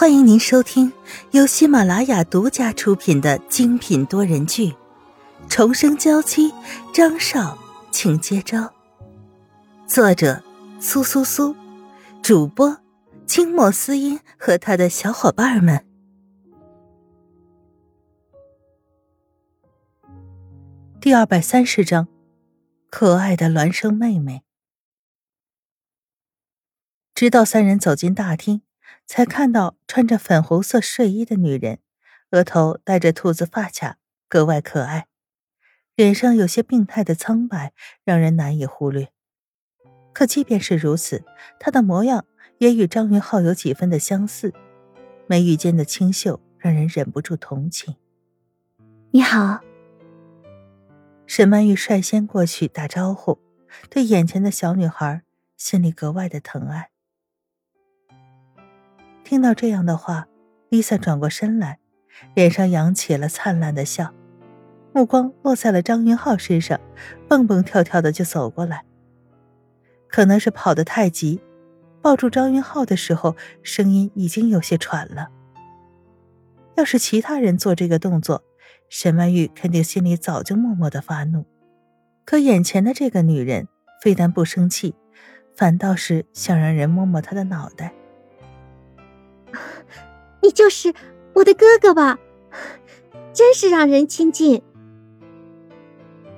欢迎您收听由喜马拉雅独家出品的精品多人剧《重生娇妻》，张少，请接招。作者：苏苏苏，主播：清末思音和他的小伙伴们。第二百三十章，可爱的孪生妹妹。直到三人走进大厅。才看到穿着粉红色睡衣的女人，额头戴着兔子发卡，格外可爱，脸上有些病态的苍白，让人难以忽略。可即便是如此，她的模样也与张云浩有几分的相似，眉宇间的清秀让人忍不住同情。你好，沈曼玉率先过去打招呼，对眼前的小女孩心里格外的疼爱。听到这样的话，Lisa 转过身来，脸上扬起了灿烂的笑，目光落在了张云浩身上，蹦蹦跳跳的就走过来。可能是跑得太急，抱住张云浩的时候，声音已经有些喘了。要是其他人做这个动作，沈曼玉肯定心里早就默默的发怒。可眼前的这个女人，非但不生气，反倒是想让人摸摸她的脑袋。你就是我的哥哥吧？真是让人亲近。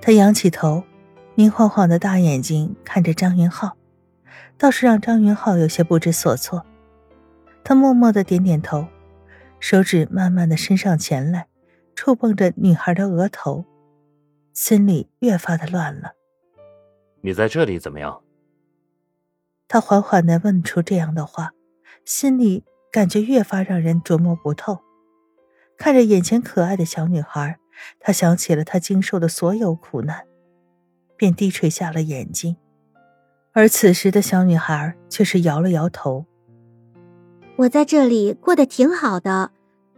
他仰起头，明晃晃的大眼睛看着张云浩，倒是让张云浩有些不知所措。他默默的点点头，手指慢慢的伸上前来，触碰着女孩的额头，心里越发的乱了。你在这里怎么样？他缓缓的问出这样的话，心里。感觉越发让人琢磨不透。看着眼前可爱的小女孩，他想起了他经受的所有苦难，便低垂下了眼睛。而此时的小女孩却是摇了摇头：“我在这里过得挺好的，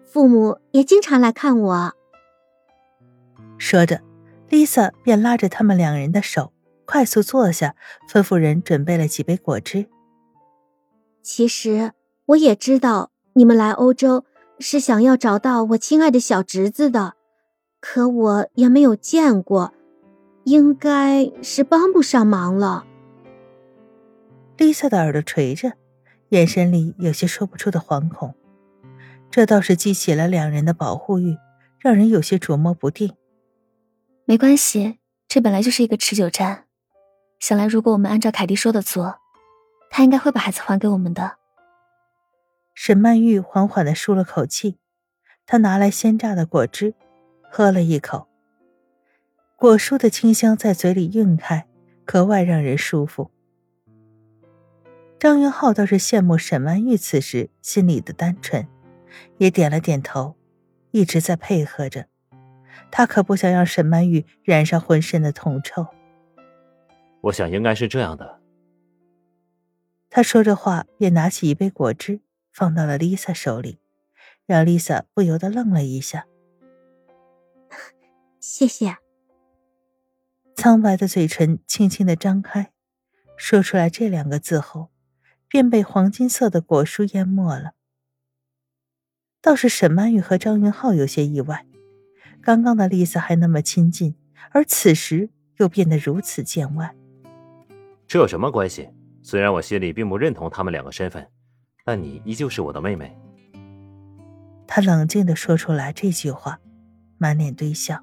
父母也经常来看我。”说着，Lisa 便拉着他们两人的手，快速坐下，吩咐人准备了几杯果汁。其实。我也知道你们来欧洲是想要找到我亲爱的小侄子的，可我也没有见过，应该是帮不上忙了。Lisa 的耳朵垂着，眼神里有些说不出的惶恐，这倒是激起了两人的保护欲，让人有些琢磨不定。没关系，这本来就是一个持久战。想来，如果我们按照凯蒂说的做，他应该会把孩子还给我们的。沈曼玉缓缓的舒了口气，她拿来鲜榨的果汁，喝了一口。果蔬的清香在嘴里晕开，格外让人舒服。张云浩倒是羡慕沈曼玉此时心里的单纯，也点了点头，一直在配合着。他可不想让沈曼玉染上浑身的铜臭。我想应该是这样的。他说着话，便拿起一杯果汁。放到了 Lisa 手里，让 Lisa 不由得愣了一下。谢谢。苍白的嘴唇轻轻的张开，说出来这两个字后，便被黄金色的果蔬淹没了。倒是沈曼玉和张云浩有些意外，刚刚的 Lisa 还那么亲近，而此时又变得如此见外。这有什么关系？虽然我心里并不认同他们两个身份。但你依旧是我的妹妹。他冷静的说出来这句话，满脸堆笑，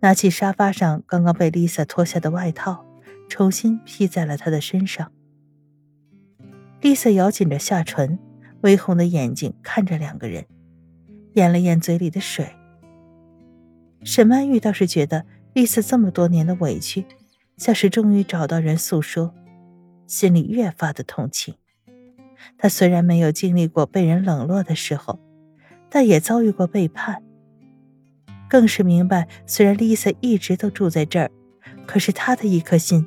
拿起沙发上刚刚被 Lisa 脱下的外套，重新披在了她的身上。Lisa 咬紧着下唇，微红的眼睛看着两个人，咽了咽嘴里的水。沈曼玉倒是觉得 Lisa 这么多年的委屈，像是终于找到人诉说，心里越发的同情。他虽然没有经历过被人冷落的时候，但也遭遇过背叛。更是明白，虽然 Lisa 一直都住在这儿，可是他的一颗心，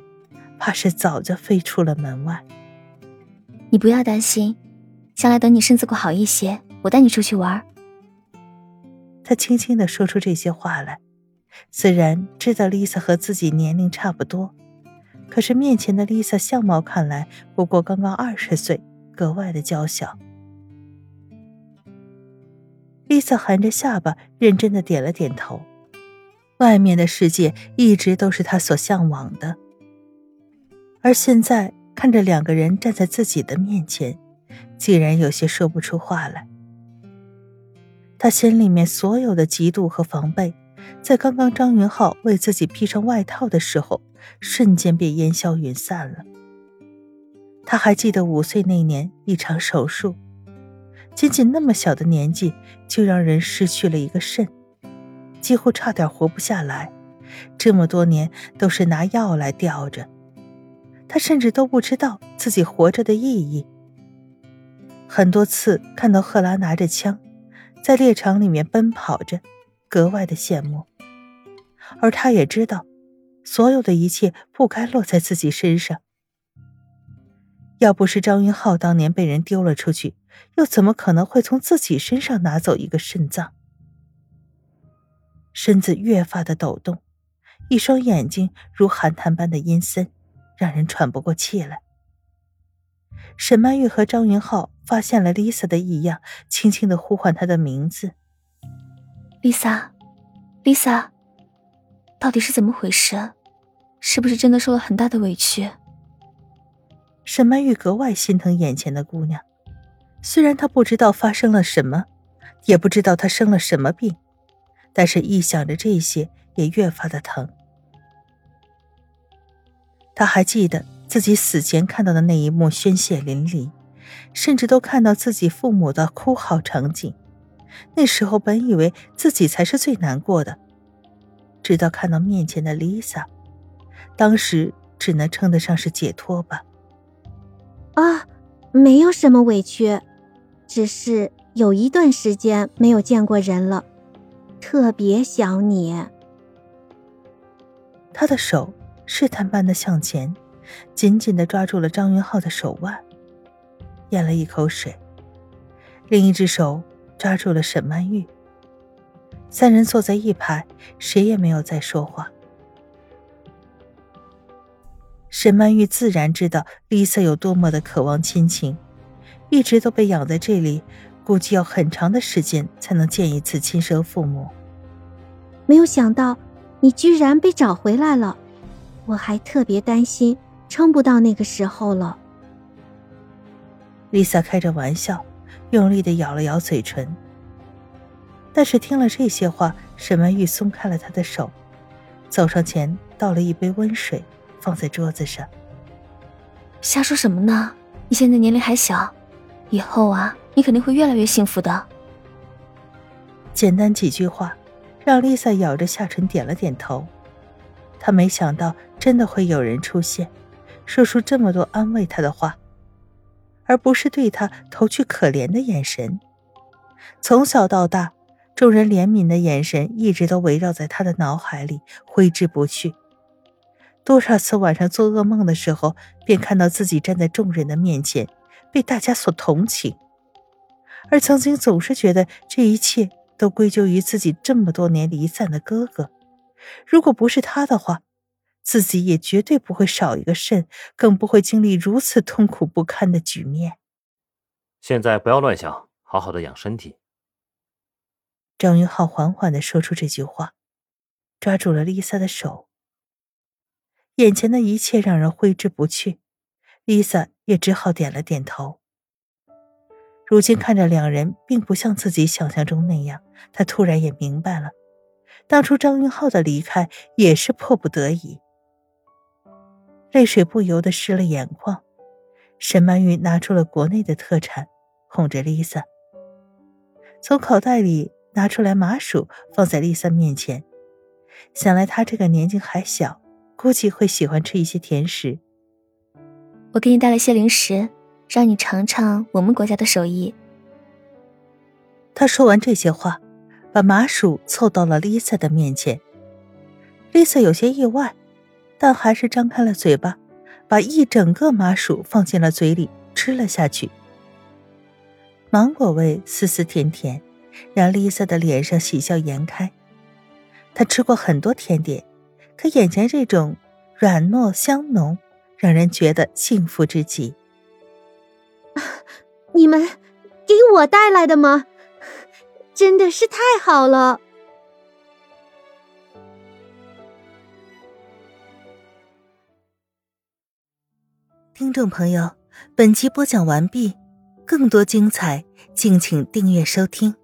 怕是早就飞出了门外。你不要担心，将来等你身子骨好一些，我带你出去玩。他轻轻的说出这些话来，虽然知道 Lisa 和自己年龄差不多，可是面前的 Lisa 相貌看来不过刚刚二十岁。格外的娇小。Lisa 含着下巴，认真的点了点头。外面的世界一直都是她所向往的，而现在看着两个人站在自己的面前，竟然有些说不出话来。他心里面所有的嫉妒和防备，在刚刚张云浩为自己披上外套的时候，瞬间便烟消云散了。他还记得五岁那年一场手术，仅仅那么小的年纪就让人失去了一个肾，几乎差点活不下来。这么多年都是拿药来吊着，他甚至都不知道自己活着的意义。很多次看到赫拉拿着枪。在猎场里面奔跑着，格外的羡慕。而他也知道，所有的一切不该落在自己身上。要不是张云浩当年被人丢了出去，又怎么可能会从自己身上拿走一个肾脏？身子越发的抖动，一双眼睛如寒潭般的阴森，让人喘不过气来。沈曼玉和张云浩发现了 Lisa 的异样，轻轻的呼唤她的名字：“Lisa，Lisa，到底是怎么回事？是不是真的受了很大的委屈？”沈曼玉格外心疼眼前的姑娘，虽然她不知道发生了什么，也不知道她生了什么病，但是一想着这些，也越发的疼。她还记得。自己死前看到的那一幕，鲜血淋漓，甚至都看到自己父母的哭嚎场景。那时候本以为自己才是最难过的，直到看到面前的 Lisa，当时只能称得上是解脱吧。啊，没有什么委屈，只是有一段时间没有见过人了，特别想你。他的手试探般的向前。紧紧的抓住了张云浩的手腕，咽了一口水，另一只手抓住了沈曼玉。三人坐在一排，谁也没有再说话。沈曼玉自然知道丽萨有多么的渴望亲情，一直都被养在这里，估计要很长的时间才能见一次亲生父母。没有想到你居然被找回来了，我还特别担心。撑不到那个时候了。丽萨开着玩笑，用力的咬了咬嘴唇。但是听了这些话，沈曼玉松开了他的手，走上前倒了一杯温水，放在桌子上。瞎说什么呢？你现在年龄还小，以后啊，你肯定会越来越幸福的。简单几句话，让丽萨咬着下唇点了点头。她没想到，真的会有人出现。说出这么多安慰她的话，而不是对她投去可怜的眼神。从小到大，众人怜悯的眼神一直都围绕在她的脑海里，挥之不去。多少次晚上做噩梦的时候，便看到自己站在众人的面前，被大家所同情。而曾经总是觉得这一切都归咎于自己这么多年离散的哥哥，如果不是他的话。自己也绝对不会少一个肾，更不会经历如此痛苦不堪的局面。现在不要乱想，好好的养身体。张云浩缓缓的说出这句话，抓住了丽萨的手。眼前的一切让人挥之不去，丽萨也只好点了点头。如今看着两人并不像自己想象中那样，他突然也明白了，当初张云浩的离开也是迫不得已。泪水不由得湿了眼眶，沈曼玉拿出了国内的特产，哄着丽萨。从口袋里拿出来麻薯，放在丽萨面前。想来她这个年纪还小，估计会喜欢吃一些甜食。我给你带了些零食，让你尝尝我们国家的手艺。他说完这些话，把麻薯凑到了丽萨的面前。丽萨有些意外。但还是张开了嘴巴，把一整个麻薯放进了嘴里吃了下去。芒果味丝丝甜甜，让丽萨的脸上喜笑颜开。她吃过很多甜点，可眼前这种软糯香浓，让人觉得幸福至极。你们给我带来的吗？真的是太好了。听众朋友，本集播讲完毕，更多精彩，敬请订阅收听。